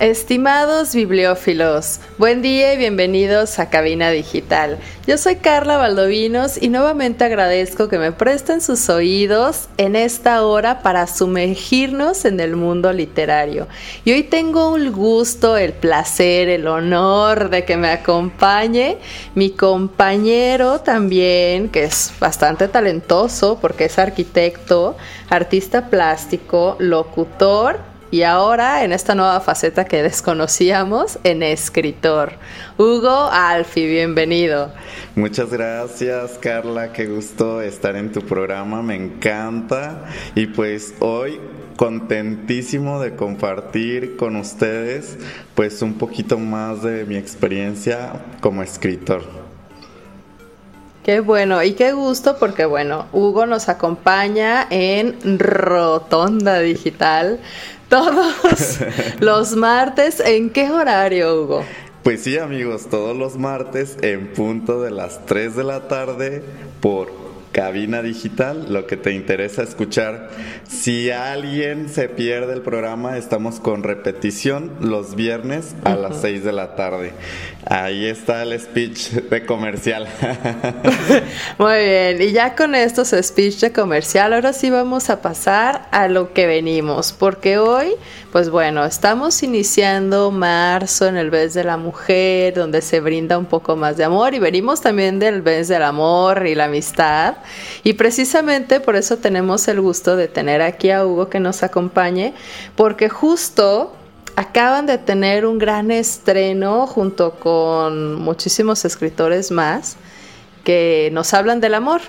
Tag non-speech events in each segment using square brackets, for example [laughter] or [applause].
Estimados bibliófilos, buen día y bienvenidos a Cabina Digital. Yo soy Carla Valdovinos y nuevamente agradezco que me presten sus oídos en esta hora para sumergirnos en el mundo literario. Y hoy tengo el gusto, el placer, el honor de que me acompañe mi compañero también, que es bastante talentoso porque es arquitecto, artista plástico, locutor y ahora en esta nueva faceta que desconocíamos, en escritor. Hugo Alfi, bienvenido. Muchas gracias Carla, qué gusto estar en tu programa, me encanta. Y pues hoy contentísimo de compartir con ustedes pues un poquito más de mi experiencia como escritor. Qué bueno y qué gusto porque bueno, Hugo nos acompaña en Rotonda Digital todos [laughs] los martes. ¿En qué horario, Hugo? Pues sí, amigos, todos los martes en punto de las 3 de la tarde por cabina digital, lo que te interesa escuchar. Si alguien se pierde el programa, estamos con repetición los viernes a las 6 de la tarde. Ahí está el speech de comercial. [laughs] Muy bien, y ya con estos speech de comercial, ahora sí vamos a pasar a lo que venimos, porque hoy, pues bueno, estamos iniciando marzo en el mes de la mujer, donde se brinda un poco más de amor, y venimos también del mes del amor y la amistad. Y precisamente por eso tenemos el gusto de tener aquí a Hugo que nos acompañe, porque justo acaban de tener un gran estreno junto con muchísimos escritores más que nos hablan del amor.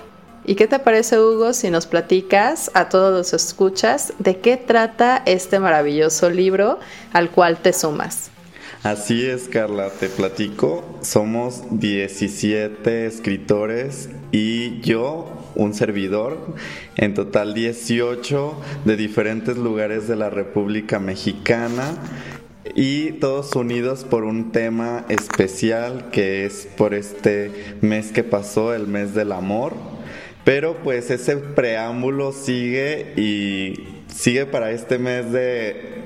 ¿Y qué te parece, Hugo, si nos platicas a todos los escuchas de qué trata este maravilloso libro al cual te sumas? Así es, Carla, te platico. Somos 17 escritores y yo, un servidor, en total 18 de diferentes lugares de la República Mexicana y todos unidos por un tema especial que es por este mes que pasó, el mes del amor. Pero pues ese preámbulo sigue y sigue para este mes de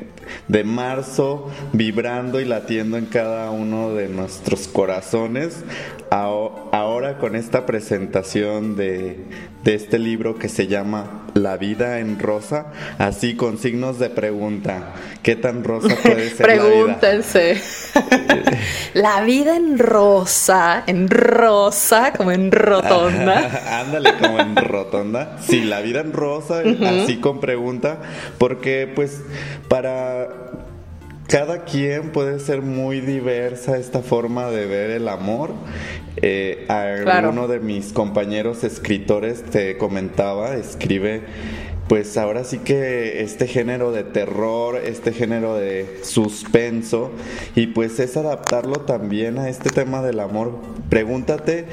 de marzo vibrando y latiendo en cada uno de nuestros corazones. Ahora con esta presentación de, este libro que se llama La vida en rosa, así con signos de pregunta, ¿qué tan rosa puede [laughs] ser Pregúntense. la vida? [laughs] la vida en rosa, en rosa, como en rotonda. [laughs] Ándale, como en rotonda. Sí, la vida en rosa, así con pregunta, porque pues para cada quien puede ser muy diversa esta forma de ver el amor. Eh, uno de mis compañeros escritores te comentaba, escribe, pues ahora sí que este género de terror, este género de suspenso, y pues es adaptarlo también a este tema del amor. Pregúntate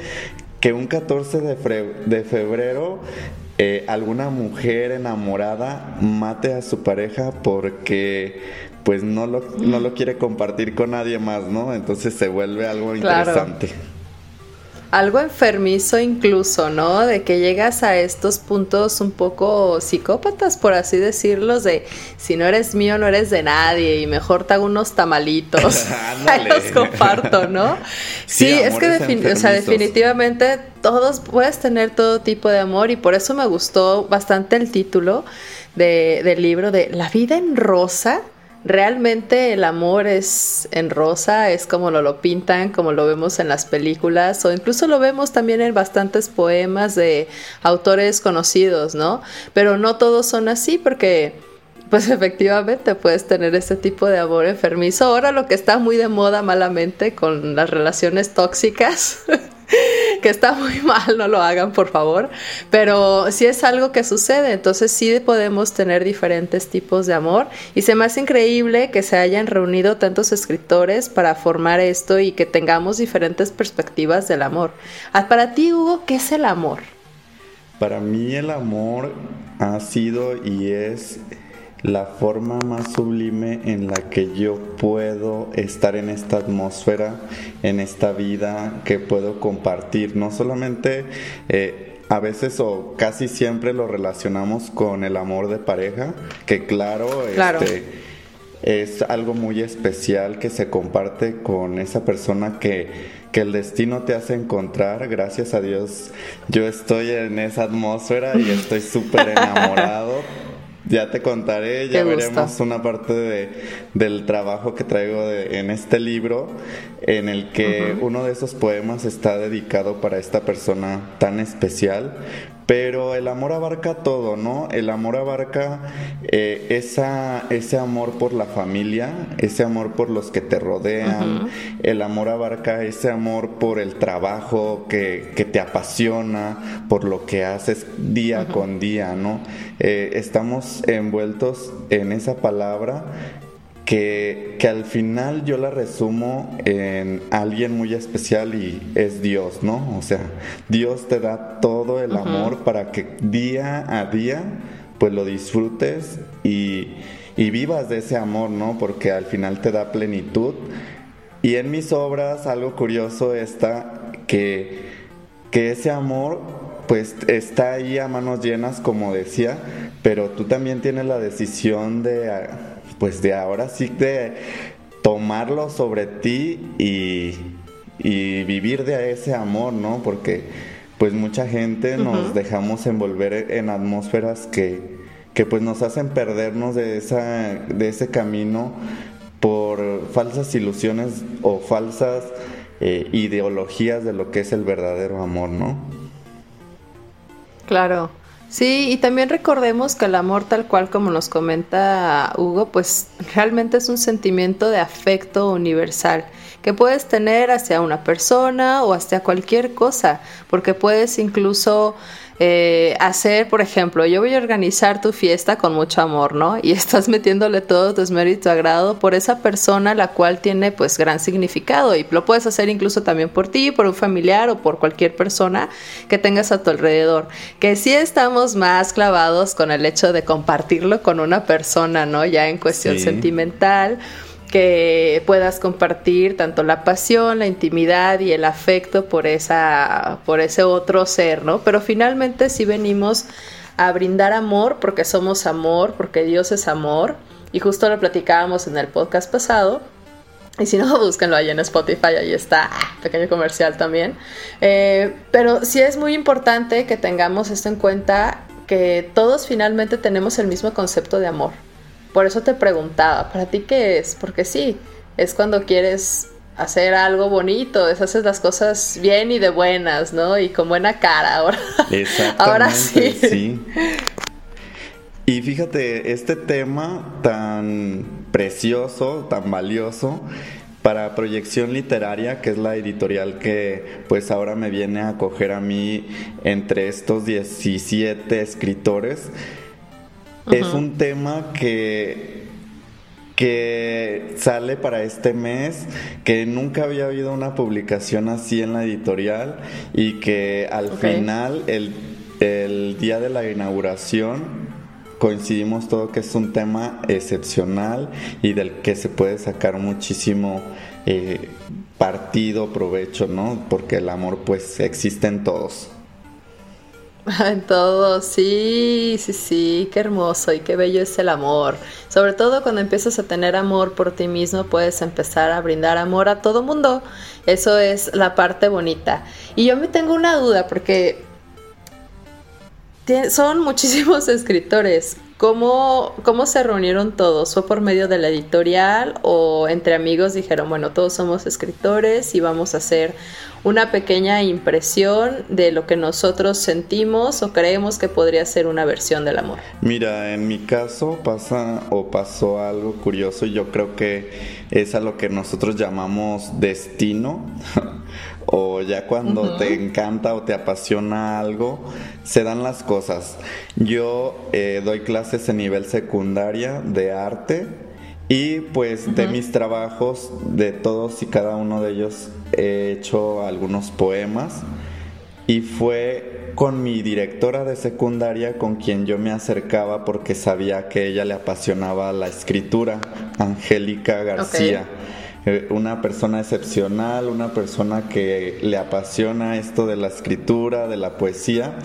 que un 14 de, febrero eh, alguna mujer enamorada mate a su pareja porque pues no lo, no lo quiere compartir con nadie más, ¿no? Entonces se vuelve algo interesante. Algo enfermizo incluso, ¿no? De que llegas a estos puntos un poco psicópatas, por así decirlos, de si no eres mío, no eres de nadie y mejor te hago unos tamalitos. [laughs] [laughs] los comparto, ¿no? Sí, es que o sea, definitivamente todos puedes tener todo tipo de amor y por eso me gustó bastante el título de, del libro de La vida en rosa realmente el amor es en rosa, es como lo, lo pintan, como lo vemos en las películas, o incluso lo vemos también en bastantes poemas de autores conocidos, ¿no? Pero no todos son así porque pues [laughs] efectivamente puedes tener ese tipo de amor enfermizo. Ahora lo que está muy de moda malamente con las relaciones tóxicas [laughs] [laughs] que está muy mal, no lo hagan por favor, pero sí es algo que sucede, entonces sí podemos tener diferentes tipos de amor y se me hace increíble que se hayan reunido tantos escritores para formar esto y que tengamos diferentes perspectivas del amor. Ah, para ti, Hugo, ¿qué es el amor? Para mí el amor ha sido y es la forma más sublime en la que yo puedo estar en esta atmósfera, en esta vida que puedo compartir. No solamente eh, a veces o casi siempre lo relacionamos con el amor de pareja, que claro, Este, es algo muy especial que se comparte con esa persona que que el destino te hace encontrar. Gracias a Dios, yo estoy en esa atmósfera y estoy súper [laughs] enamorado. Ya te contaré, ya veremos una parte de, del trabajo que traigo en este libro, en el que uno de esos poemas está dedicado para esta persona tan especial, pero el amor abarca todo, ¿no? El amor abarca eh, esa, ese amor por la familia, ese amor por los que te rodean, el amor abarca ese amor por el trabajo que, que te apasiona, por lo que haces día con día, ¿no? Eh, estamos envueltos en esa palabra que, al final yo la resumo en alguien muy especial y es Dios, ¿no? O sea, Dios te da todo el amor para que día a día pues lo disfrutes y, vivas de ese amor, ¿no? Porque al final te da plenitud. Y en mis obras algo curioso está que, que ese amor pues está ahí a manos llenas, como decía, pero tú también tienes la decisión de pues de ahora sí de tomarlo sobre ti y, vivir de ese amor, ¿no? Porque pues mucha gente nos dejamos envolver en atmósferas que, que pues nos hacen perdernos de, esa, de ese camino por falsas ilusiones o falsas eh, ideologías de lo que es el verdadero amor, ¿no? Claro. Sí, y también recordemos que el amor tal cual como nos comenta Hugo, pues realmente es un sentimiento de afecto universal que puedes tener hacia una persona o hacia cualquier cosa, porque puedes incluso eh, hacer, por ejemplo, yo voy a organizar tu fiesta con mucho amor, ¿no? Y [laughs] estás metiéndole todo tu esmérito agrado por esa persona la cual tiene pues gran significado y lo puedes hacer incluso también por ti, por un familiar o por cualquier persona que tengas a tu alrededor. Que sí estamos más clavados con el hecho de compartirlo con una persona, ¿no? Ya en cuestión sentimental que puedas compartir tanto la pasión, la intimidad y el afecto por esa por ese otro ser, ¿no? Pero finalmente sí venimos a brindar amor porque somos amor, porque Dios es amor y justo lo platicábamos en el podcast pasado. Y si no, [laughs] búsquenlo ahí en Spotify, ahí está, pequeño comercial también. Eh, pero sí es muy importante que tengamos esto en cuenta, que todos finalmente tenemos el mismo concepto de amor. Por eso te preguntaba, ¿para ti qué es? Porque sí, es cuando quieres hacer algo bonito, es haces las cosas bien y de buenas, ¿no? Y con buena cara ahora. [laughs] ahora sí. sí. Y fíjate, este tema tan precioso, tan valioso para Proyección Literaria, que es la editorial que pues ahora me viene a acoger a mí entre estos 17 escritores, es un tema que que sale para este mes, que nunca había habido una publicación así en la editorial y que al final, el, el, día de la inauguración, coincidimos todo que es un tema excepcional y del que se puede sacar muchísimo eh, partido, provecho, ¿no? Porque el amor pues existe en todos. [laughs] En todo, sí, sí, sí, qué hermoso y qué bello es el amor. Sobre todo cuando empiezas a tener amor por ti mismo, puedes empezar a brindar amor a todo mundo. Eso es la parte bonita. Y yo me tengo una duda porque son [laughs] muchísimos escritores. ¿Cómo, ¿Cómo se reunieron todos? ¿Fue por medio de la editorial o entre amigos dijeron, bueno, todos somos escritores y vamos a hacer una pequeña impresión de lo que nosotros sentimos o creemos que podría ser una versión del amor? Mira, en mi caso pasa o pasó algo curioso y yo creo que es a lo que nosotros llamamos destino. [laughs] o ya cuando te encanta o te apasiona algo, se dan las cosas. Yo eh, doy clases en nivel secundaria de arte y pues de mis trabajos, de todos y cada uno de ellos, he hecho algunos poemas y fue con mi directora de secundaria con quien yo me acercaba porque sabía que ella le apasionaba la escritura, Angélica García. Una persona excepcional, una persona que le apasiona esto de la escritura, de la poesía.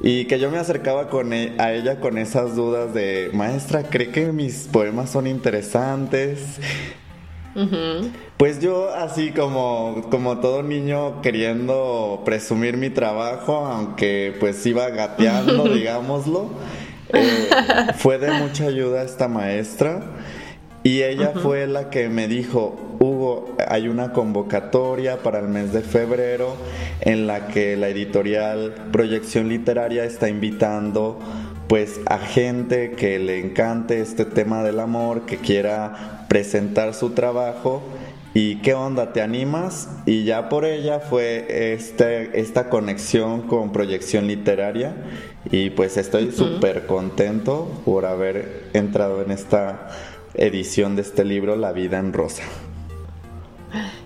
Y que yo me acercaba con e, a ella con esas dudas de, maestra, ¿cree que mis poemas son interesantes? Pues yo así como, como todo niño queriendo presumir mi trabajo, aunque pues iba gateando, [laughs] digámoslo, eh, fue de mucha ayuda esta maestra y ella fue la que me dijo, Hugo, hay una convocatoria para el mes de febrero en la que la editorial Proyección Literaria está invitando pues a gente que le encante este tema del amor, que quiera presentar su trabajo. Y qué onda, ¿te animas? Y ya por ella fue este, esta conexión con proyección literaria. Y pues estoy súper contento por haber entrado en esta edición de este libro, La vida en rosa.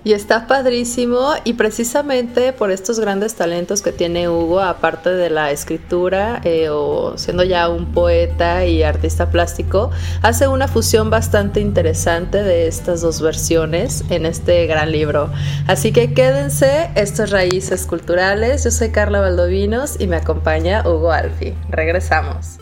Y está padrísimo y precisamente por estos grandes talentos que tiene Hugo, aparte de la escritura eh, o siendo ya un poeta y artista plástico, hace una fusión bastante interesante de estas dos versiones en este gran libro. Así que quédense, estas raíces culturales. Yo soy Carla Valdovinos y me acompaña Hugo Alfi. Regresamos.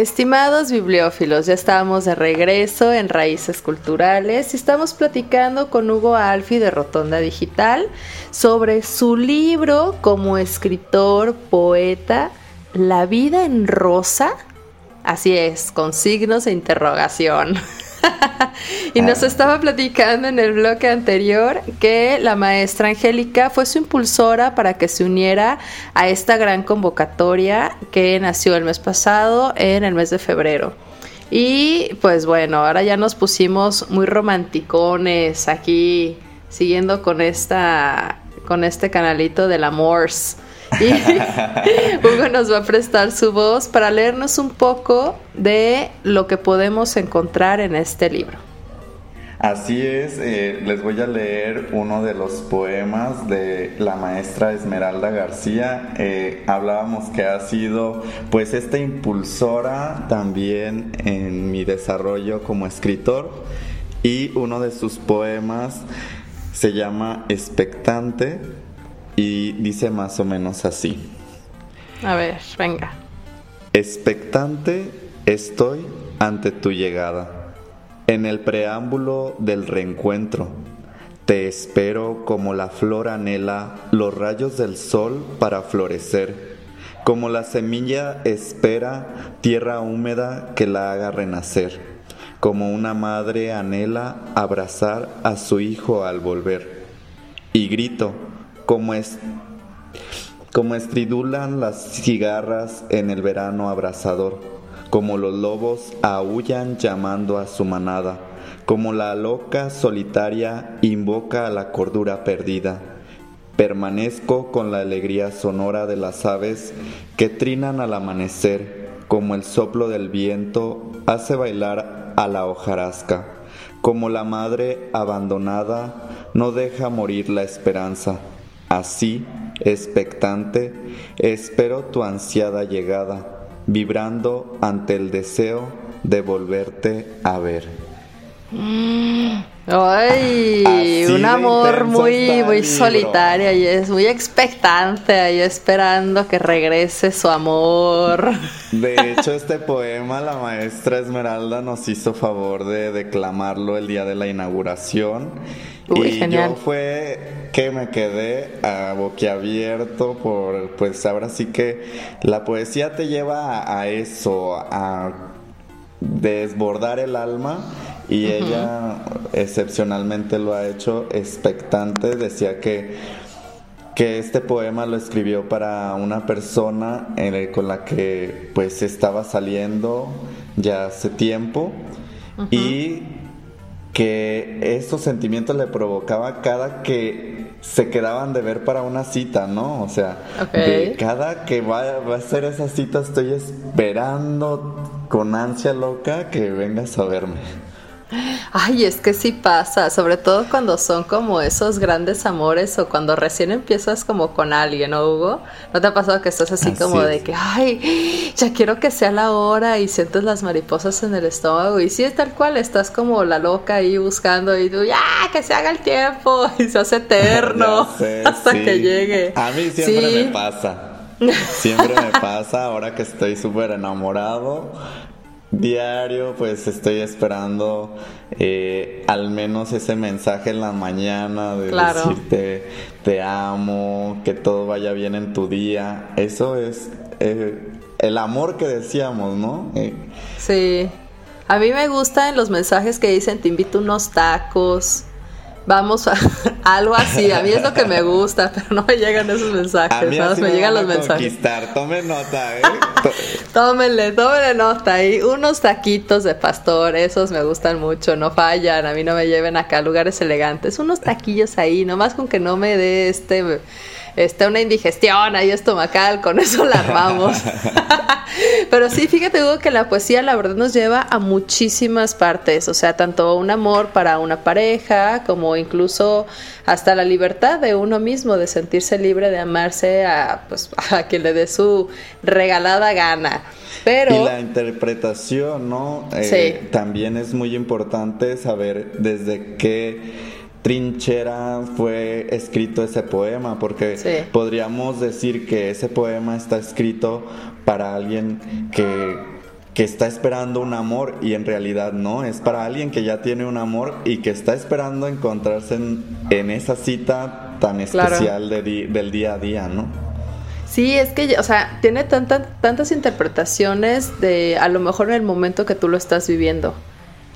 Estimados bibliófilos, ya estamos de regreso en Raíces Culturales y estamos platicando con Hugo Alfi de Rotonda Digital sobre su libro como escritor, poeta, La vida en rosa. Así es, con signos de interrogación. [laughs] [laughs] y nos ah. estaba platicando en el bloque anterior que la maestra Angélica fue su impulsora para que se uniera a esta gran convocatoria que nació el mes pasado, en el mes de febrero. Y pues bueno, ahora ya nos pusimos muy romanticones aquí, siguiendo con esta con este canalito del amors. [laughs] Hugo nos va a prestar su voz para leernos un poco de lo que podemos encontrar en este libro. Así es, eh, les voy a leer uno de los poemas de la maestra Esmeralda García. Eh, hablábamos que ha sido pues esta impulsora también en mi desarrollo como escritor y uno de sus poemas se llama Expectante y dice más o menos así. A ver, venga. Expectante estoy ante tu llegada. En el preámbulo del reencuentro, te espero como la flor anhela los rayos del sol para florecer, como la semilla espera tierra húmeda que la haga renacer, como una madre anhela abrazar a su hijo al volver. Y grito, como, es, estridulan las cigarras en el verano abrasador, como los lobos aullan llamando a su manada, como la loca solitaria invoca a la cordura perdida. Permanezco con la alegría sonora de las aves que trinan al amanecer, como el soplo del viento hace bailar a la hojarasca, como la madre abandonada no deja morir la esperanza Así, expectante, espero tu ansiada llegada, vibrando ante el deseo de volverte a ver. Ay, un amor muy, muy solitario y es muy expectante ahí esperando que regrese su amor. De [laughs] hecho, este poema la maestra Esmeralda nos hizo favor de declamarlo el día de la inauguración. y yo fue que me quedé a boquiabierto por, pues ahora sí que la poesía te lleva a eso, a desbordar el alma y ella excepcionalmente lo ha hecho expectante. Decía que, que este poema lo escribió para una persona con la que pues estaba saliendo ya hace tiempo y que estos sentimientos le provocaba cada que se quedaban de ver para una cita, ¿no? O sea, de cada que va, va a ser esa cita estoy esperando con ansia loca que vengas a verme. Ay, es que sí pasa, sobre todo cuando son como esos grandes amores o cuando recién empiezas como con alguien, ¿no, Hugo? ¿No te ha pasado que estás así, como de que, ay, ya quiero que sea la hora y sientes las mariposas en el estómago? Y sí, es tal cual, estás como la loca ahí buscando y tú, ya, que se haga el tiempo [laughs] y se hace [laughs] eterno [laughs] hasta que llegue. A mí siempre me pasa. Siempre me pasa ahora que estoy súper enamorado diario, pues estoy esperando eh, al menos ese mensaje en la mañana de decirte te amo, que todo vaya bien en tu día. Eso es eh, el amor que decíamos, ¿no? Eh, sí. A mí me gustan los mensajes que dicen te invito unos tacos, Vamos a [laughs] algo así. A mí es lo que me gusta, [laughs] pero no me llegan esos mensajes. A mí me, llegan los mensajes. Tome nota, ¿eh? [laughs] tómenle, tómenle nota. Y unos taquitos de pastor, esos me gustan mucho, no fallan. A mí no me lleven acá a lugares elegantes. Unos taquillos ahí, nomás con que no me dé este está una indigestión ahí estomacal, con eso la armamos. [laughs] Pero sí, fíjate, Hugo, que la poesía la verdad nos lleva a muchísimas partes, o sea, tanto un amor para una pareja, como incluso hasta la libertad de uno mismo, de sentirse libre de amarse a, pues, [laughs] a quien le dé su regalada gana. Pero... Y la interpretación, ¿no? Eh, también es muy importante saber desde qué trinchera fue escrito ese poema, porque podríamos decir que ese poema está escrito para alguien que, está esperando un amor y en realidad no, es para alguien que ya tiene un amor y que está esperando encontrarse en, esa cita tan especial del día a día, ¿no? Sí, es que, o sea, tiene tantas tantas interpretaciones de a lo mejor en el momento que tú lo estás viviendo.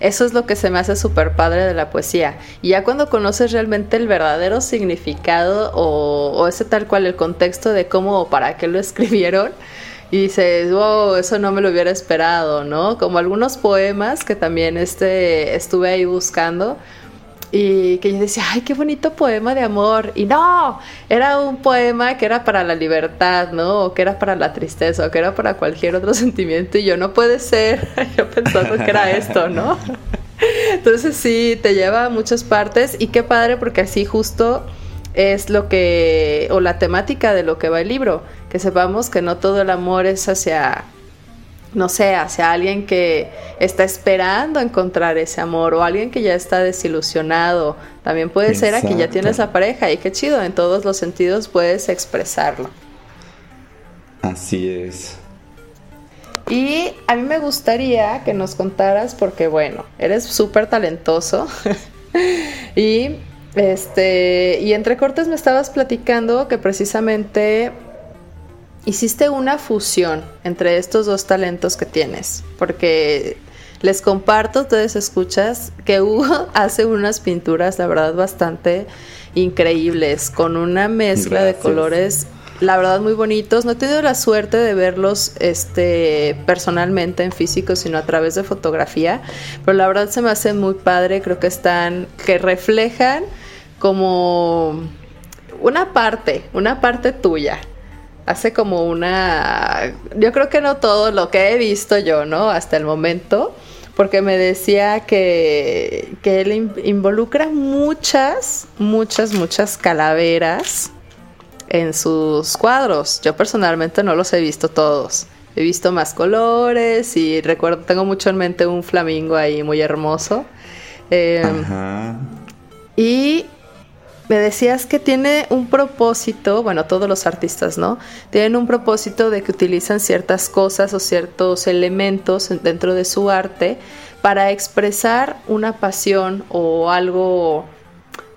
Eso es lo que se me hace súper padre de la poesía. Y ya cuando conoces realmente el verdadero significado o, ese tal cual el contexto de cómo o para qué lo [laughs] escribieron, y dices, wow, eso no me lo hubiera esperado, ¿no? Como algunos poemas que también este, estuve ahí buscando y que yo decía, ay, qué bonito poema de amor. Y no, era un poema que era para la libertad, ¿no? O que era para la tristeza, o que era para cualquier otro [laughs] sentimiento. Y yo, no puede ser, [laughs] yo pensando que era esto, ¿no? [laughs] Entonces sí, te lleva a muchas partes y qué padre porque así justo es lo que, o la temática de lo que va el libro, que sepamos que no todo el amor es hacia no sé, hacia alguien que está esperando encontrar ese amor o alguien que ya está desilusionado. También puede ser a que ya tienes la pareja y qué chido, en todos los sentidos puedes expresarlo. Así es. Y a mí me gustaría que nos contaras, porque bueno, eres súper talentoso. [laughs] y este, y entre cortes me estabas platicando que precisamente hiciste una fusión entre estos dos talentos que tienes, porque les comparto, ustedes escuchas, que Hugo [laughs] hace unas pinturas, la verdad, bastante increíbles, con una mezcla de colores, la verdad, muy bonitos. No he tenido la suerte de verlos este, personalmente en físico, sino a través de fotografía, pero la verdad se me hace muy padre, creo que están, que reflejan como una parte, una parte tuya, hace como una, yo creo que no todo lo que he visto yo, ¿no? Hasta el momento, porque me decía que, que él involucra muchas, muchas, muchas calaveras en sus cuadros. Yo personalmente no los he visto todos. He visto más colores y recuerdo, tengo mucho en mente un flamingo ahí muy hermoso. Em, y me decías que tiene un propósito, bueno, todos los artistas, ¿no? Tienen un propósito de que utilizan ciertas cosas o ciertos elementos dentro de su arte para expresar una pasión o algo,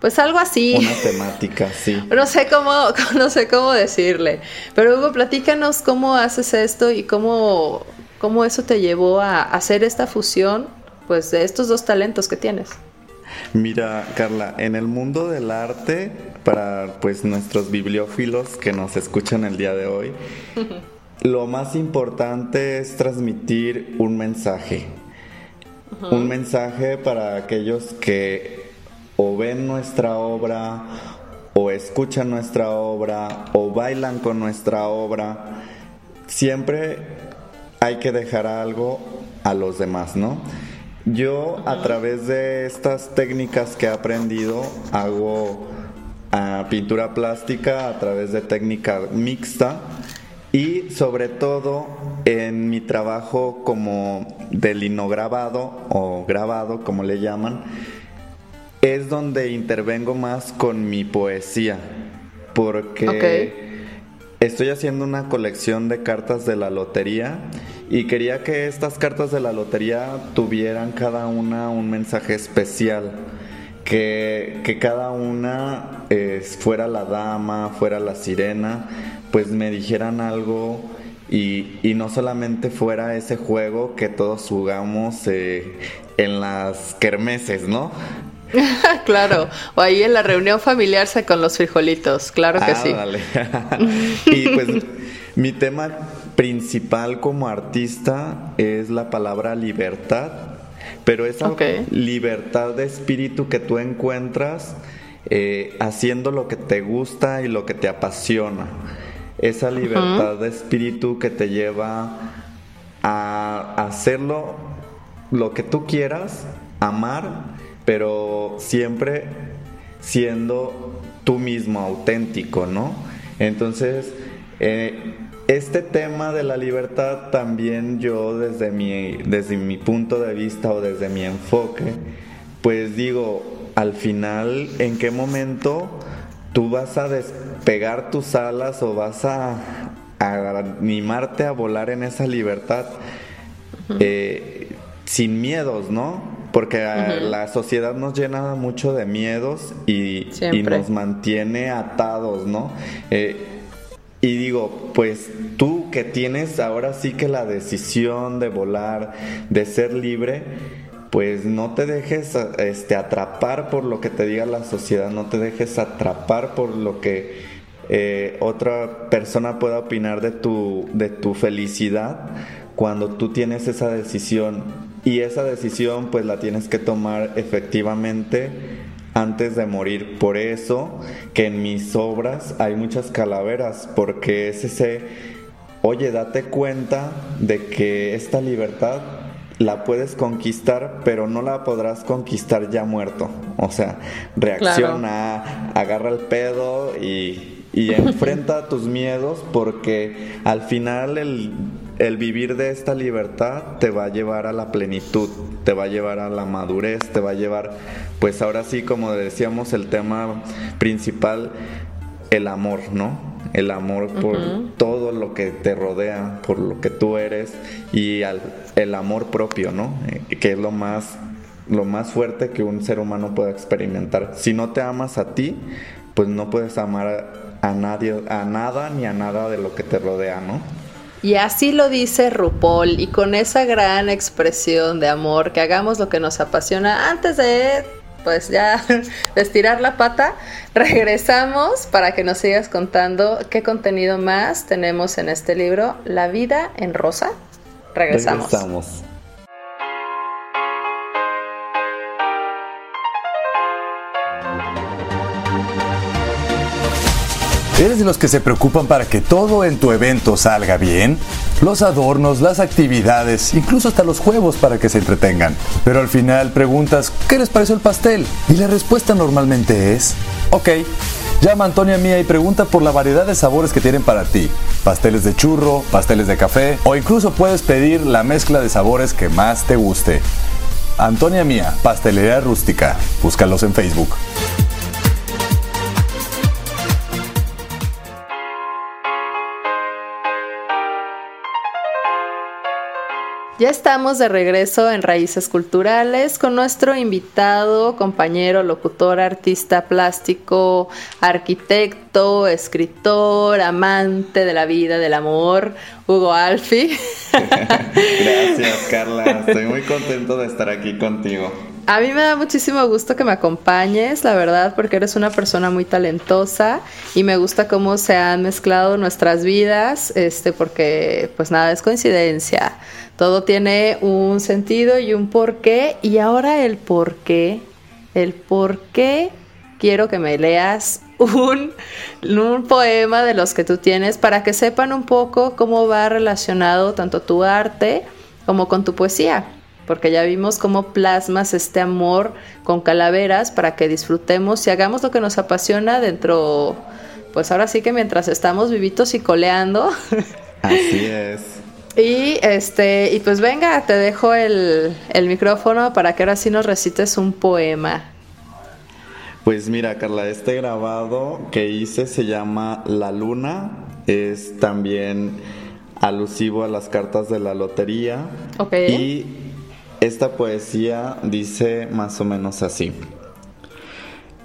pues algo así. Una temática, sí. [laughs] No sé cómo, [laughs] no sé cómo decirle. Pero Hugo, platícanos cómo haces esto y cómo, cómo eso te llevó a hacer esta fusión, pues, de estos dos talentos que tienes. Mira, Carla, en el mundo del arte, para pues nuestros bibliófilos que nos escuchan el día de hoy, [laughs] lo más importante es transmitir un mensaje. Un mensaje para aquellos que o ven nuestra obra, o escuchan nuestra obra, o bailan con nuestra obra. Siempre hay que dejar algo a los demás, ¿no? Yo a través de estas técnicas que he aprendido hago ah, pintura plástica a través de técnica mixta y sobre todo en mi trabajo como de linograbado o grabado como le llaman es donde intervengo más con mi poesía porque estoy haciendo una colección de cartas de la lotería y quería que estas cartas de la lotería tuvieran cada una un mensaje especial. Que, que cada una eh, fuera la dama, fuera la sirena, pues me dijeran algo y, y, no solamente fuera ese juego que todos jugamos eh, en las kermeses, ¿no? [laughs] claro, o ahí en la reunión familiar con los frijolitos, claro que sí. [laughs] [laughs] y pues mi tema principal como artista es la palabra libertad, pero esa libertad de espíritu que tú encuentras eh, haciendo lo que te gusta y lo que te apasiona. Esa libertad de espíritu que te lleva a hacerlo lo que tú quieras, amar, pero siempre siendo tú mismo auténtico, ¿no? Entonces, eh, este tema de la libertad también yo desde mi, desde mi punto de vista o desde mi enfoque, pues digo, al final, ¿en qué momento tú vas a despegar tus alas o vas a, animarte a volar en esa libertad eh, sin miedos, ¿no? Porque la sociedad nos llena mucho de miedos y, y nos mantiene atados, ¿no? Eh, y digo, pues tú que tienes ahora sí que la decisión de volar, de ser libre, pues no te dejes este, atrapar por lo que te diga la sociedad, no te dejes atrapar por lo que eh, otra persona pueda opinar de tu, de tu felicidad cuando tú tienes esa decisión. Y esa decisión pues la tienes que tomar efectivamente antes de morir. Por eso que en mis obras hay muchas calaveras, porque es ese, oye, date cuenta de que esta libertad la puedes conquistar, pero no la podrás conquistar ya muerto. O sea, reacciona, agarra el pedo y, y enfrenta tus miedos, porque al final el el vivir de esta libertad te va a llevar a la plenitud, te va a llevar a la madurez, te va a llevar, pues ahora sí, como decíamos, el tema principal, el amor, ¿no? El amor por todo lo que te rodea, por lo que tú eres y el amor propio, ¿no? Eh, que es lo más, lo más fuerte que un ser humano pueda experimentar. Si no te amas a ti, pues no puedes amar a nadie, a nada ni a nada de lo que te rodea, ¿no? Y así lo dice RuPaul y con esa gran expresión de amor, que hagamos lo que nos apasiona antes de, pues ya, [laughs] estirar la pata, regresamos para que nos sigas contando qué contenido más tenemos en este libro, La vida en rosa. Regresamos. Regresamos. ¿Eres de los que se preocupan para que todo en tu evento salga bien? Los adornos, las actividades, incluso hasta los juegos para que se entretengan. Pero al final preguntas, ¿qué les pareció el pastel? Y la respuesta normalmente es, ok. Llama a Antonia Mía y pregunta por la variedad de sabores que tienen para ti. Pasteles de churro, pasteles de café o incluso puedes pedir la mezcla de sabores que más te guste. Antonia Mía, Pastelería Rústica. Búscalos en Facebook. Ya estamos de regreso en Raíces Culturales con nuestro invitado, compañero, locutor, artista plástico, arquitecto, escritor, amante de la vida, del amor, Hugo Alfi. [laughs] Gracias, Carla. Estoy muy contento de estar aquí contigo. A mí me da muchísimo gusto que me acompañes, la verdad, porque eres una persona muy talentosa y me gusta cómo se han mezclado nuestras vidas, este, porque pues nada es coincidencia. Todo tiene un sentido y un porqué. Y ahora el porqué, el porqué quiero que me leas un, un, poema de los que tú tienes para que sepan un poco cómo va relacionado tanto tu arte como con tu poesía porque ya vimos cómo plasmas este amor con calaveras para que disfrutemos y hagamos lo que nos apasiona dentro, pues ahora sí que mientras estamos vivitos y coleando. Así es. Y este, y pues venga, te dejo el, el micrófono para que ahora sí nos recites un poema. Pues mira, Carla, este grabado que hice se llama La Luna. Es también alusivo a las cartas de la lotería. Ok. Y esta poesía dice más o menos así.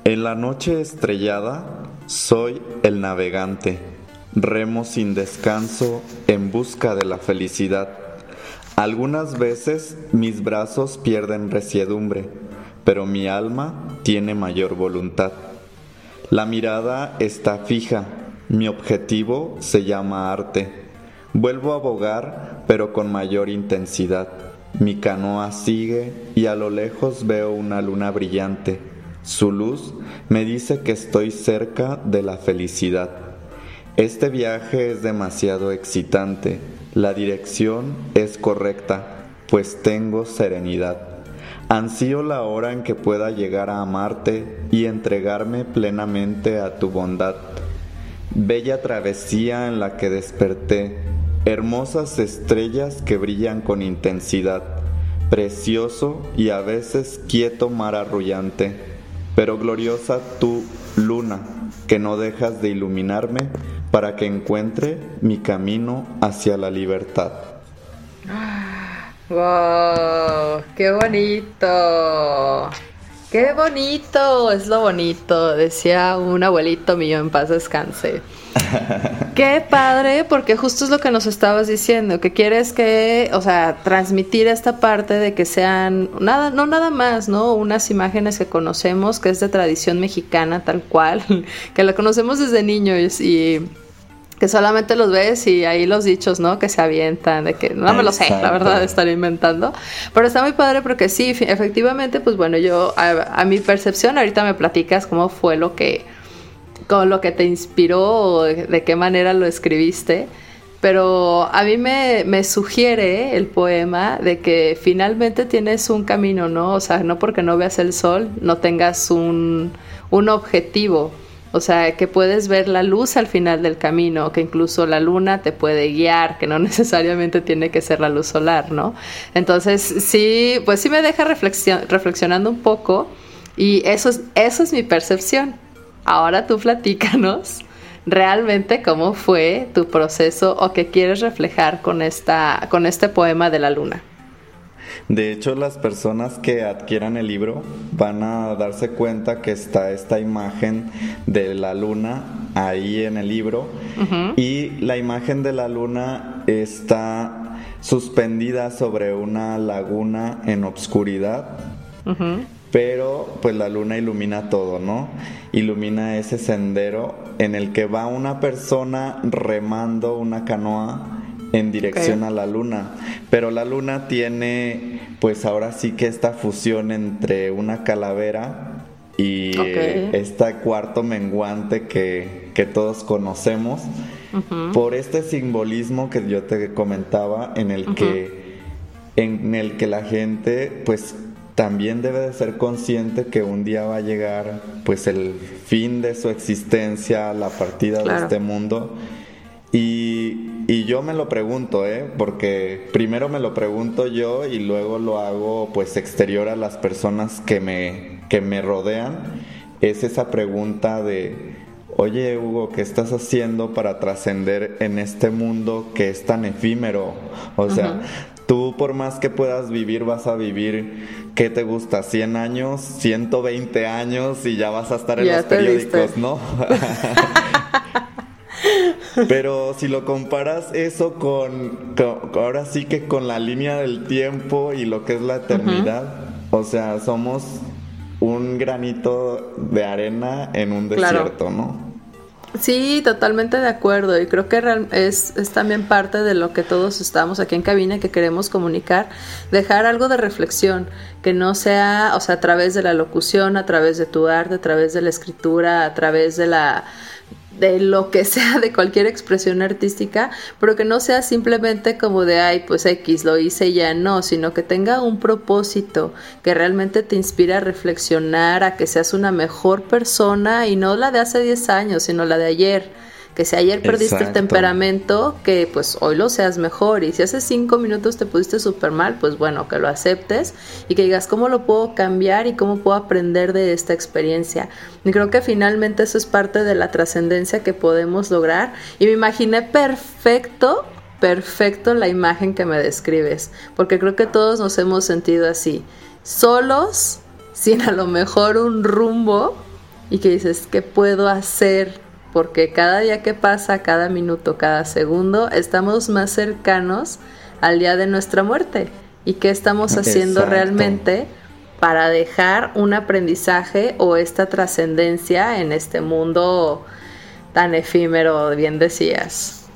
En la noche estrellada soy el navegante, remo sin descanso en busca de la felicidad. Algunas veces mis brazos pierden resiedumbre, pero mi alma tiene mayor voluntad. La mirada está fija, mi objetivo se llama arte. Vuelvo a bogar, pero con mayor intensidad. Mi canoa sigue y a lo lejos veo una luna brillante. Su luz me dice que estoy cerca de la felicidad. Este viaje es demasiado excitante. La dirección es correcta, pues tengo serenidad. Ansío la hora en que pueda llegar a amarte y entregarme plenamente a tu bondad. Bella travesía en la que desperté hermosas estrellas que brillan con intensidad, precioso y a veces quieto mar arrullante, pero gloriosa tu luna, que no dejas de iluminarme para que encuentre mi camino hacia la libertad. ¡Wow! ¡Qué bonito! ¡Qué bonito! Es lo bonito, decía un abuelito mío en paz descanse. [laughs] Qué padre, porque justo es lo que nos estabas diciendo, que quieres que, o sea, transmitir esta parte de que sean nada, no nada más, ¿no? Unas imágenes que conocemos, que es de tradición mexicana tal cual, [laughs] que la conocemos desde niños y que solamente los ves y ahí los dichos, ¿no? Que se avientan, de que no me lo sé, la verdad, estar inventando. Pero está muy padre porque sí, efectivamente, pues bueno, yo, a, a mi percepción, ahorita me platicas cómo fue lo que con lo que te inspiró o de, qué manera lo escribiste. Pero a mí me, me, sugiere el poema de que finalmente tienes un camino, ¿no? O sea, no porque no veas el sol, no tengas un, un objetivo. O sea, que puedes ver la luz al final del camino, que incluso la luna te puede guiar, que no [laughs] necesariamente tiene que ser la luz solar, ¿no? Entonces, sí, pues sí me deja reflexionando un poco y eso es, eso es mi percepción. Ahora tú platícanos [laughs] realmente cómo fue tu proceso o qué quieres reflejar con, esta, con este poema de la luna. De hecho, las personas que adquieran el libro van a darse cuenta que está esta imagen de la luna ahí en el libro. Y la imagen de la luna está suspendida sobre una laguna en obscuridad. Pero pues la luna ilumina todo, ¿no? Ilumina ese sendero en el que va una persona remando una canoa en dirección a la luna, pero la luna tiene pues ahora sí que esta fusión entre una calavera y este cuarto menguante que, que todos conocemos. Por este simbolismo que yo te comentaba en el que en el que la gente pues también debe de ser consciente que un día va a llegar pues el fin de su existencia, la partida de este mundo y y, yo me lo pregunto, ¿eh? Porque primero me lo pregunto yo y luego lo hago pues exterior a las personas que me, que me rodean. Es esa pregunta de, oye Hugo, ¿qué estás haciendo para trascender en este mundo que es tan efímero? O sea, tú por más que puedas vivir, vas a vivir, ¿qué te gusta? ¿100 años? ¿120 años? Y ya vas a estar en los periódicos, ¿no? [laughs] [laughs] Pero si lo comparas eso con, ahora sí que con la línea del tiempo y lo que es la eternidad, o sea, somos un granito de arena en un desierto, ¿no? Sí, totalmente de acuerdo y creo que es, es, también parte de lo que todos estamos aquí en cabina que queremos comunicar, dejar algo de reflexión, que no sea, o sea, a través de la locución, a través de tu arte, a través de la escritura, a través de la de lo que [laughs] sea, de cualquier expresión artística, pero que no sea simplemente como de, ay, pues X, lo hice ya no, sino que tenga un propósito, que realmente te inspire a reflexionar, a que seas una mejor persona y no la de hace 10 años, sino la de ayer que si ayer perdiste el temperamento, que pues hoy lo seas mejor. Y si hace cinco minutos te pusiste súper mal, pues bueno, que lo aceptes y que digas cómo lo puedo cambiar y cómo puedo aprender de esta experiencia. Y creo que finalmente eso es parte de la trascendencia que podemos lograr. Y me imaginé perfecto perfecto la imagen que me describes, porque creo que todos nos hemos sentido así, solos, sin a lo mejor un rumbo, y que dices, ¿qué puedo hacer porque cada día que pasa, cada minuto, cada segundo, estamos más cercanos al día de nuestra muerte. ¿Y qué estamos haciendo realmente para dejar un aprendizaje o esta trascendencia en este mundo tan efímero, bien decías?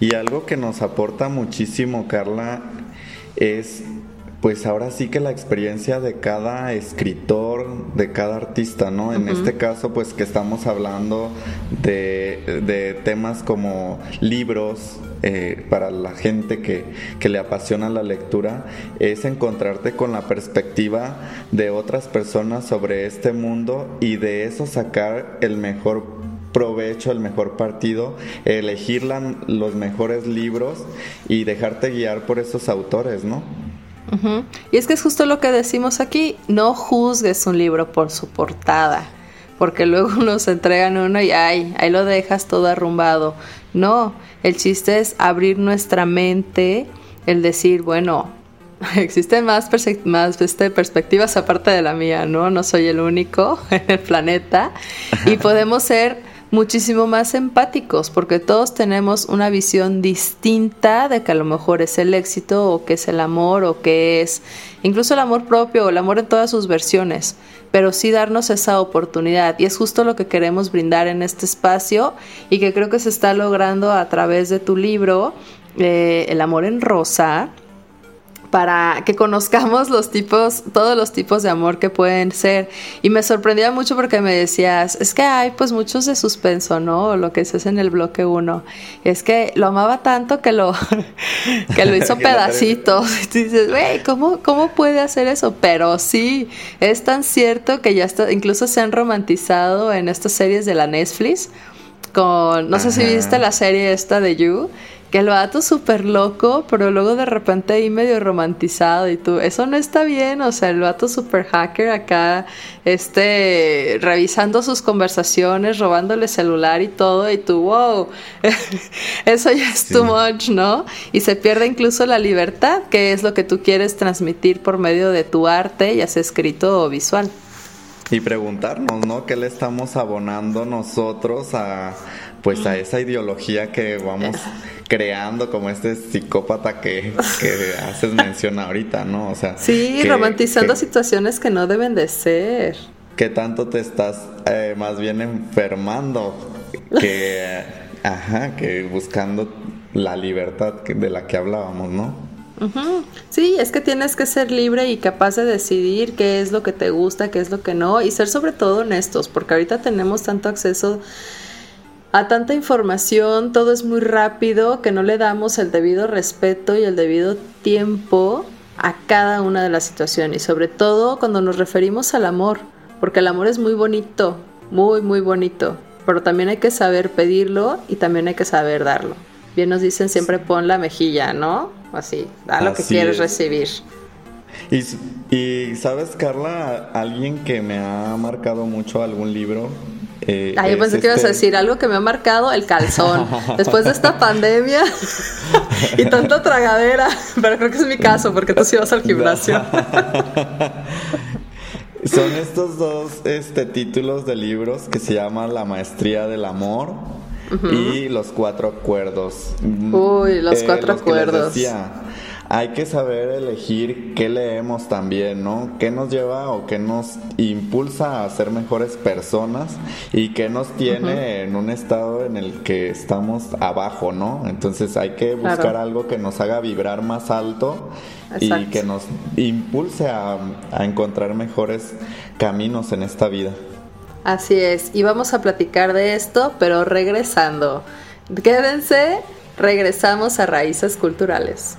Y algo que nos aporta muchísimo, Carla, es pues ahora sí que la experiencia de cada escritor, de cada artista, ¿no? En este caso, pues que estamos hablando de, temas como libros, eh, para la gente que, que, le apasiona la lectura, es encontrarte con la perspectiva de otras personas sobre este mundo y de eso sacar el mejor provecho, el mejor partido, elegir los mejores libros y dejarte guiar por esos autores, ¿no? Y es que es justo lo que decimos aquí, no juzgues un libro por su portada, porque luego [laughs] nos entregan uno y ay, ahí lo dejas todo arrumbado. No, el chiste es abrir nuestra mente, el decir, bueno, [laughs] existen más, más este, perspectivas aparte de la mía, ¿no? No soy el único [laughs] en el planeta y podemos ser muchísimo más empáticos, porque todos tenemos una visión distinta de que a lo mejor es el éxito o que es el amor o que es incluso el amor propio o el amor en todas sus versiones, pero sí darnos esa oportunidad. Y es justo lo que queremos brindar en este espacio y que creo que se está logrando a través de tu libro, eh, El amor en rosa para que conozcamos los tipos, todos los tipos de amor que pueden ser. Y me sorprendía mucho porque me decías, es que hay pues muchos de suspenso, ¿no? Lo que es en el bloque 1. Es que lo amaba tanto que lo, [laughs] que lo hizo [laughs] pedacitos. [laughs] y dices, güey, ¿cómo, ¿cómo puede hacer eso? Pero sí, es tan cierto que ya está, incluso se han romantizado en estas series de la Netflix. Con, no sé si viste la serie esta de You, que el vato súper loco, pero luego de repente ahí medio romantizado y tú, eso no está bien, o sea, el vato súper hacker acá, este, revisando sus conversaciones, robándole celular y todo, y tú, wow, [laughs] eso ya es too much, ¿no? Y se pierde incluso la libertad, que es lo que tú quieres transmitir por medio de tu arte, ya sea escrito o visual. Y preguntarnos, ¿no? ¿Qué le estamos abonando nosotros a, pues, a esa ideología que vamos [laughs] creando como este psicópata que, haces mención ahorita, ¿no? O sea, sí, romantizando situaciones que no deben de ser. ¿Qué tanto te estás eh, más bien enfermando que, [laughs] ajá, que buscando la libertad de la que hablábamos, ¿no? Sí, es que tienes que ser libre y capaz de decidir qué es lo que te gusta, qué es lo que no, y ser sobre todo honestos, porque ahorita tenemos tanto acceso a tanta información, todo es muy rápido, que no le damos el debido respeto y el debido tiempo a cada una de las situaciones, y sobre todo cuando nos referimos al amor, porque el amor es muy bonito, muy, muy bonito, pero también hay que saber pedirlo y también hay que saber darlo. bien nos dicen siempre pon la mejilla, ¿no? Así, da lo que quieres recibir. Y, y, sabes, Carla, alguien que me ha marcado mucho algún libro eh, ah, yo pensé que ibas a este decir algo que me ha marcado el calzón. [laughs] Después de esta pandemia y tanta tragadera. Pero creo que es mi caso, porque tú sí vas al gimnasio. [laughs] Son estos dos este, títulos de libros que se llaman La Maestría del Amor y Los Cuatro Acuerdos. Uy, Los eh, Cuatro Acuerdos hay que saber elegir qué leemos también, ¿no? ¿Qué nos lleva o qué nos impulsa a ser mejores personas y qué nos tiene en un estado en el que estamos abajo, ¿no? Entonces hay que buscar algo que nos haga vibrar más alto y que nos impulse a, a encontrar mejores caminos en esta vida. Así es, y vamos a platicar de esto, pero regresando. Quédense, regresamos a Raíces Culturales.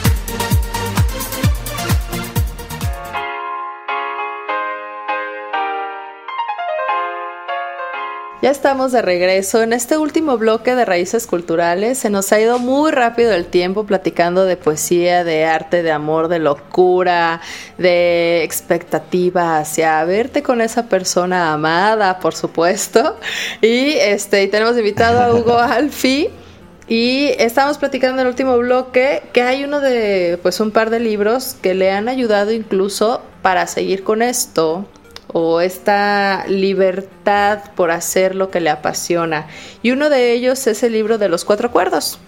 Ya estamos de regreso. En este último bloque de Raíces Culturales se nos ha ido muy rápido el tiempo platicando de poesía, de arte, de amor, de locura, de expectativa hacia verte con esa persona amada, por supuesto. Y este y tenemos invitado a Hugo [laughs] Alfi. Y estamos platicando en el último bloque que hay uno de, pues un par de libros que le han ayudado incluso para seguir con esto, o esta libertad por hacer lo que le apasiona. Y uno de ellos es el libro de los cuatro acuerdos.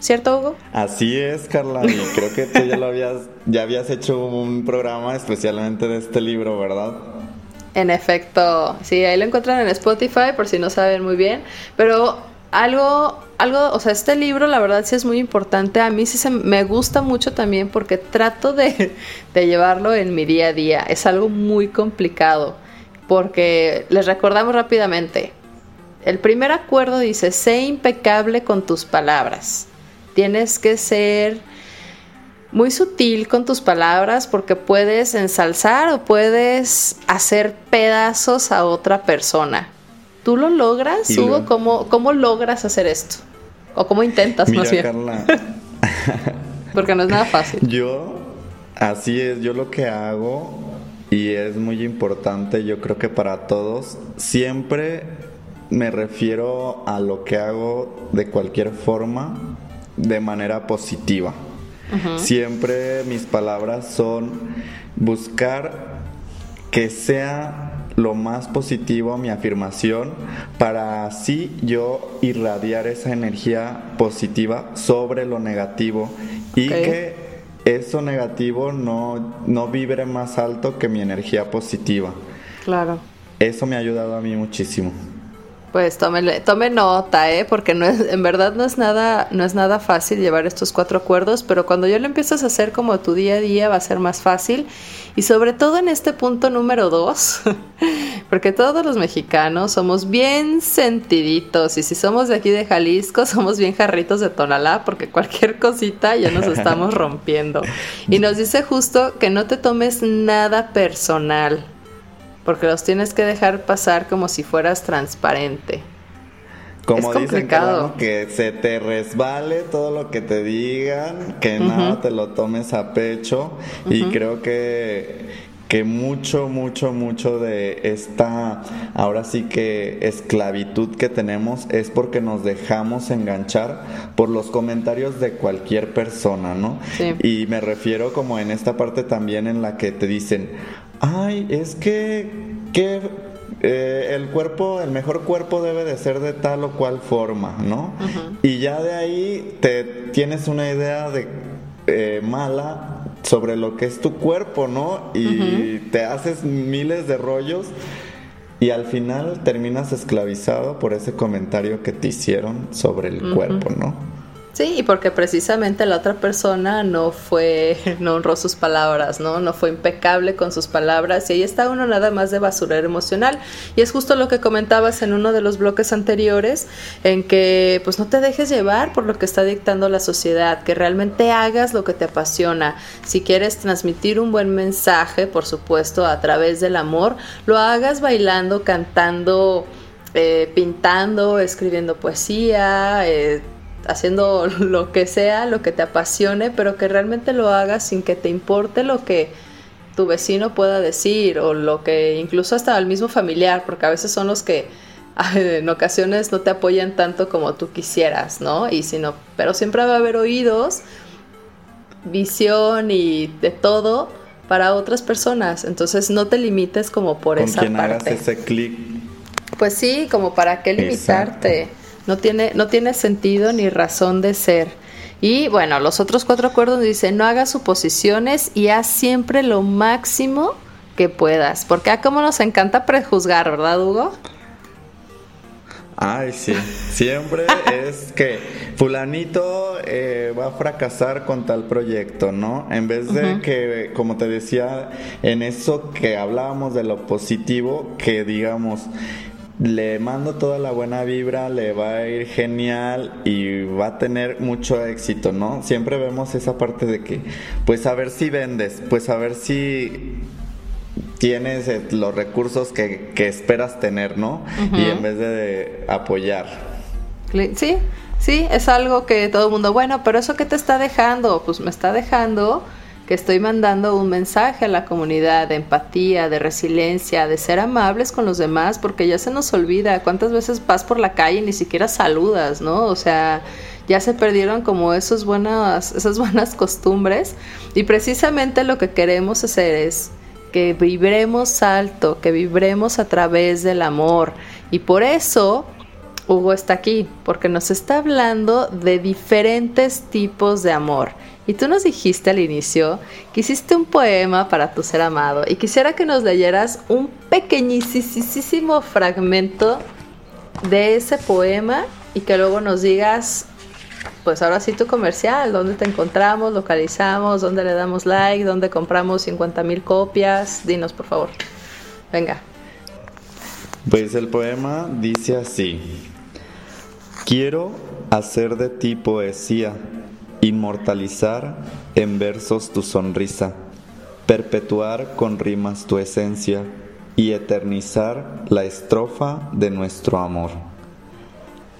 ¿Cierto, Hugo? Así es, Carla, y creo que tú ya lo habías, ya habías hecho un programa especialmente de este libro, ¿verdad? En efecto, sí, ahí lo encuentran en Spotify por si no saben muy bien, pero algo, algo, o sea, este libro la verdad sí es muy importante. A mí sí se, me gusta mucho también porque trato de, [laughs] de llevarlo en mi día a día. Es algo muy complicado porque les recordamos rápidamente. El primer acuerdo dice, sé impecable con tus palabras. Tienes que ser muy sutil con tus palabras porque puedes ensalzar o puedes hacer pedazos a otra persona. ¿Tú lo logras, Hugo? ¿Cómo, logras hacer esto? ¿O cómo intentas más bien? Carla. [laughs] Porque no es nada fácil. [laughs] Yo, así es, yo lo que hago, y es muy importante, yo creo que para todos, siempre me refiero a lo que hago de cualquier forma de manera positiva. Siempre mis palabras son buscar que sea lo más positivo mi afirmación para así yo irradiar esa energía positiva sobre lo negativo y que eso negativo no, no vibre más alto que mi energía positiva. Claro. Eso me ha ayudado a mí muchísimo. Pues tome, tome nota, ¿eh? porque no es, en verdad no es, nada, no es nada fácil llevar estos cuatro acuerdos, pero cuando ya lo empiezas a hacer como tu día a día va a ser más fácil. Y sobre todo en este punto número dos, [laughs] porque todos los mexicanos somos bien sentiditos y si somos de aquí de Jalisco [laughs] somos bien jarritos de Tonalá porque cualquier cosita ya nos estamos [laughs] rompiendo. Y nos dice justo que no te tomes nada personal porque los tienes que dejar pasar como si fueras transparente. Como dicen que se te resbale todo lo que te digan, que nada te lo tomes a pecho y creo que que mucho, mucho, mucho de esta, ahora sí que esclavitud que tenemos es porque nos dejamos enganchar por los comentarios de cualquier persona, ¿no? Sí. Y me refiero como en esta parte también en la que te dicen, ay, es que, que eh, el cuerpo, el mejor cuerpo debe de ser de tal o cual forma, ¿no? Y ya de ahí te tienes una idea de eh, mala sobre lo que es tu cuerpo, ¿no? Y te haces miles de rollos y al final terminas esclavizado por ese comentario que te hicieron sobre el cuerpo, ¿no? Sí, y porque precisamente la otra persona no fue, [laughs] no honró sus palabras, ¿no? No fue impecable con sus palabras y ahí está uno nada más de basurero emocional. Y es justo lo que comentabas en uno de los bloques anteriores, en que pues no te dejes llevar por lo que está dictando la sociedad, que realmente hagas lo que te apasiona. Si quieres transmitir un buen mensaje, por supuesto, a través del amor, lo hagas bailando, cantando, eh, pintando, escribiendo poesía, eh, haciendo [laughs] lo que sea, lo que te apasione, pero que realmente lo hagas sin que te importe lo que tu vecino pueda decir o lo que incluso hasta el mismo familiar, porque a veces son los que [laughs] en ocasiones no te apoyan tanto como tú quisieras, ¿no? Y si no, pero siempre va a haber oídos, visión y de todo para otras personas, entonces no te limites como por esa quien parte. hagas ese clic. Pues sí, como para qué limitarte. No tiene, no tiene sentido ni razón de ser. Y bueno, los otros cuatro acuerdos dicen, no hagas suposiciones y haz siempre lo máximo que puedas. Porque a como nos encanta prejuzgar, ¿verdad, Hugo? Ay, sí. Siempre [laughs] es que fulanito eh, va a fracasar con tal proyecto, ¿no? En vez de que, como te decía, en eso que hablábamos de lo positivo, que digamos, le mando toda la buena vibra, le va a ir genial y va a tener mucho éxito, ¿no? Siempre vemos esa parte de que, pues a ver si vendes, pues a ver si tienes eh, los recursos que, esperas tener, ¿no? Y en vez de, apoyar. Sí, sí, es algo que todo el mundo, bueno, pero eso que te está dejando, pues me está dejando que estoy mandando un mensaje a la comunidad de empatía, de resiliencia, de ser amables con los demás, porque ya se nos olvida cuántas veces vas por la calle y ni siquiera saludas, ¿no? O sea, ya se perdieron como esos buenas, [laughs] esas buenas costumbres y precisamente lo que queremos hacer es que vibremos alto, que vibremos a través del amor y por eso Hugo está aquí, porque nos está hablando de diferentes tipos de amor. Y tú nos dijiste al inicio que hiciste un poema para tu ser amado y quisiera que nos leyeras un pequeñísimo fragmento de ese poema y que luego nos digas, pues ahora sí tu comercial, dónde te encontramos, localizamos, dónde le damos like, dónde compramos 50 mil copias. Dinos, por favor. Venga. Pues el poema dice así. Quiero hacer de ti poesía inmortalizar en versos tu sonrisa, perpetuar con rimas tu esencia y eternizar la estrofa de nuestro amor.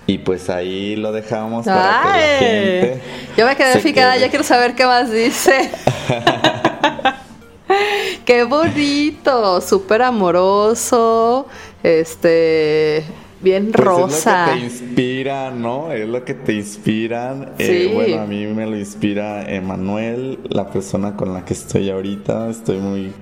Y pues ahí lo dejamos para que la gente. Yo me quedé fijada, ya quiero saber qué más dice. [laughs] qué bonito, súper amoroso. Este bien rosa. Pues es lo que te inspira, ¿no? Es lo que te inspiran. Eh, bueno, a mí me lo inspira Emanuel, la persona con la que estoy ahorita. Estoy muy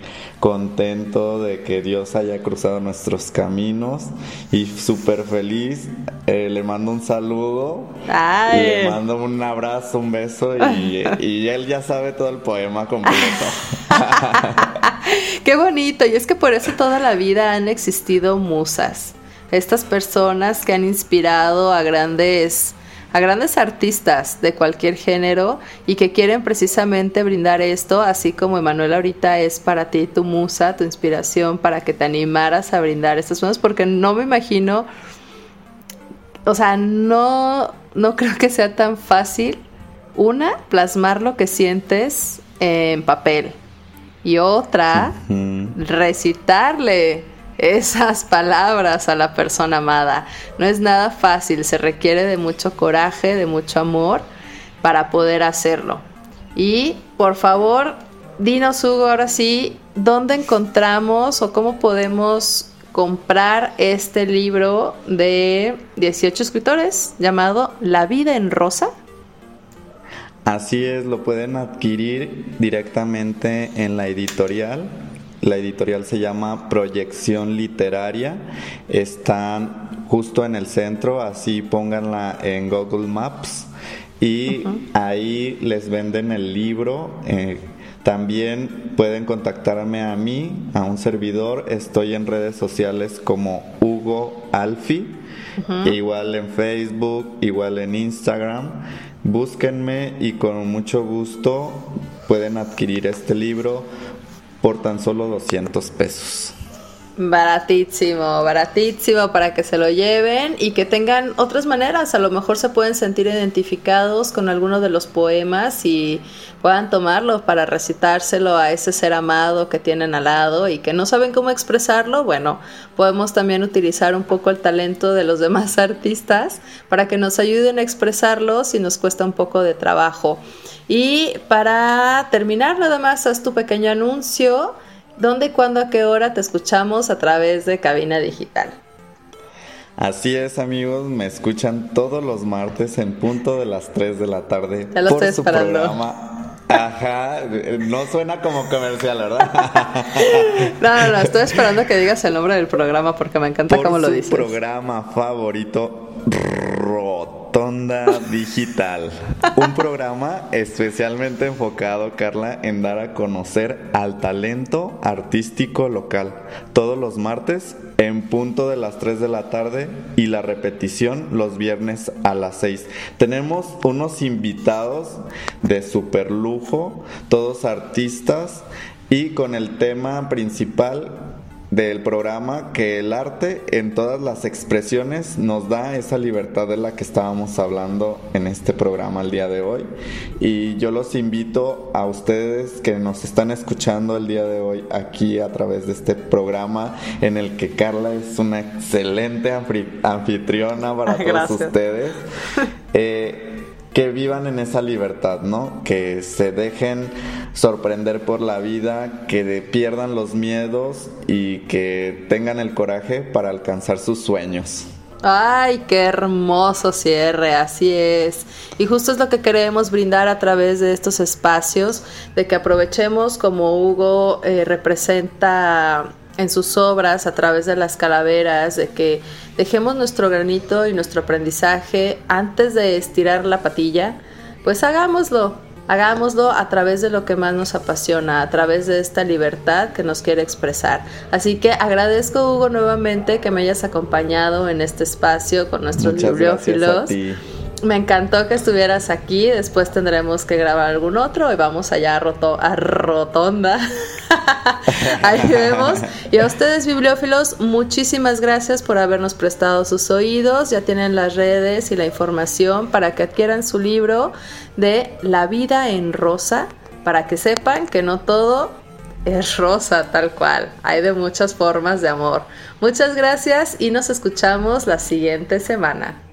contento de que Dios haya cruzado nuestros caminos y súper feliz. Eh, le mando un saludo. Y le mando un abrazo, un beso y, [laughs] y él ya sabe todo el poema completo. [laughs] [laughs] Qué bonito. Y es que por eso toda la vida han existido musas estas personas que han inspirado a grandes a grandes artistas de cualquier género y que quieren precisamente brindar esto, así como Emanuel ahorita es para ti tu musa, tu inspiración, para que te animaras a brindar estas cosas, porque no me imagino, o sea, no, no creo que sea tan fácil, una, plasmar lo que sientes en papel y otra, recitarle esas palabras a la persona amada. No es nada fácil, se requiere de mucho coraje, de mucho amor para poder hacerlo. Y por favor, dinos Hugo, ahora sí, ¿dónde encontramos o cómo podemos comprar este libro de 18 escritores llamado La vida en rosa? Así es, lo pueden adquirir directamente en la editorial la editorial se llama Proyección Literaria. Están justo en el centro, así pónganla en Google Maps. Y ahí les venden el libro. Eh, También pueden contactarme a mí, a un servidor. Estoy en redes sociales como Hugo Alfi, igual en Facebook, igual en Instagram. Búsquenme y con mucho gusto pueden adquirir este libro por tan solo 200 pesos. Baratísimo, baratísimo para que se lo lleven y que tengan otras maneras. A lo mejor se pueden sentir identificados con alguno de los poemas y puedan tomarlo para recitárselo a ese ser amado que tienen al lado y que no saben cómo expresarlo. Bueno, podemos también utilizar un poco el talento de los [laughs] demás artistas para que nos ayuden a expresarlo si nos cuesta un poco de trabajo. Y para terminar, nada más haz tu pequeño anuncio ¿Dónde, cuándo, a qué hora te escuchamos a través de Cabina Digital? Así es, amigos, me escuchan todos los martes en punto de las 3 de la tarde ya lo por su programa. Ajá, no suena como comercial, ¿verdad? [laughs] no, no, estoy esperando que digas el nombre del programa porque me encanta cómo lo dices. programa favorito, Rotonda Digital. Un programa especialmente enfocado, Carla, en dar a conocer al talento artístico local. Todos los martes en punto de las 3 de la tarde y la repetición los viernes a las 6. Tenemos unos invitados de super lujo, todos artistas y con el tema principal del programa que el arte en todas las expresiones nos da esa libertad de la que estábamos hablando en este programa el día de hoy. Y yo los invito a ustedes que nos están escuchando el día de hoy aquí a través de este programa en el que Carla es una excelente anfitriona para todos ustedes. [laughs] Eh, que vivan en esa libertad, ¿no? Que se dejen sorprender por la vida, que pierdan los miedos y que tengan el coraje para alcanzar sus sueños. Ay, qué hermoso cierre, así es. Y justo es lo que queremos brindar a través de estos espacios, de que aprovechemos como Hugo eh, representa en sus obras a través de las calaveras, de que dejemos nuestro granito y nuestro aprendizaje antes de estirar la patilla, pues hagámoslo, hagámoslo a través de lo que más nos apasiona, a través de esta libertad que nos quiere expresar. Así que agradezco Hugo nuevamente que me hayas acompañado en este espacio con nuestros bibliófilos. Me encantó que estuvieras aquí. Después tendremos que grabar algún otro y vamos allá a, roto, a Rotonda. [laughs] Ahí vemos. Y a ustedes, bibliófilos, muchísimas gracias por habernos prestado sus oídos. Ya tienen las redes y la información para que adquieran su libro de La vida en rosa, para que sepan que no todo es rosa tal cual. Hay de muchas formas de amor. Muchas gracias y nos escuchamos la siguiente semana.